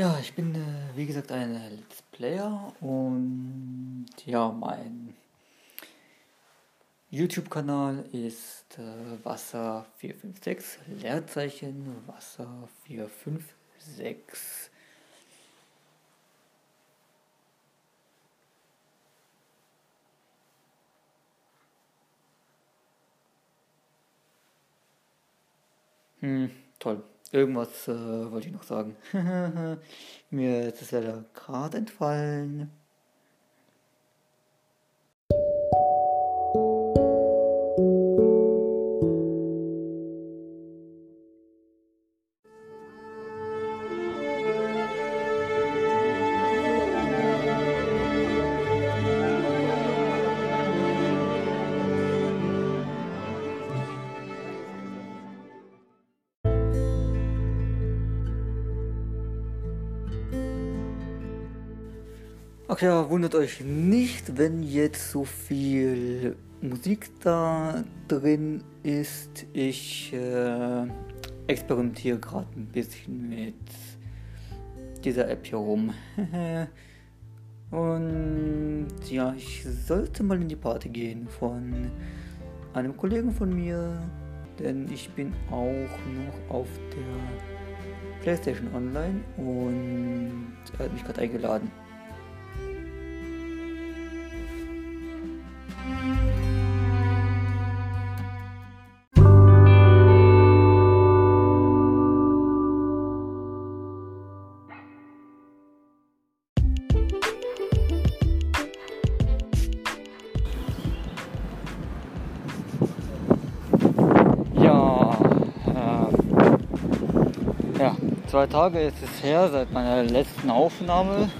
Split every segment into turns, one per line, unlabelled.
Ja, ich bin äh, wie gesagt ein Let's Player und ja, mein YouTube-Kanal ist äh, Wasser 456, Leerzeichen Wasser 456. Hm, toll. Irgendwas äh, wollte ich noch sagen. Mir ist es leider gerade entfallen. Ach ja, wundert euch nicht, wenn jetzt so viel Musik da drin ist. Ich äh, experimentiere gerade ein bisschen mit dieser App hier rum. Und ja, ich sollte mal in die Party gehen von einem Kollegen von mir, denn ich bin auch noch auf der PlayStation Online und er hat mich gerade eingeladen. Ja, zwei Tage ist es her seit meiner letzten Aufnahme.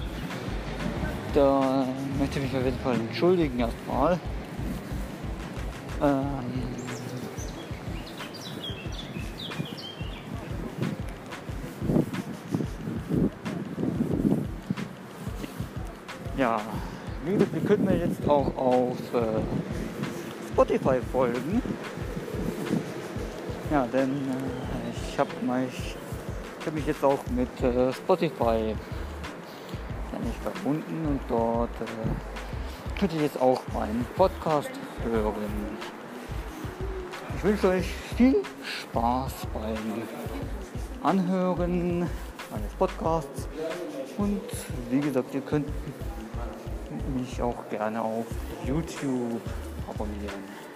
Da möchte ich mich auf jeden Fall entschuldigen erstmal. Ähm ja, wie gesagt, wir können mir jetzt auch auf äh, Spotify folgen. Ja, denn äh, ich habe mich habe mich jetzt auch mit äh, Spotify nicht verbunden und dort äh, könnt ihr jetzt auch meinen Podcast hören. Ich wünsche euch viel Spaß beim Anhören meines Podcasts und wie gesagt, ihr könnt mich auch gerne auf YouTube abonnieren.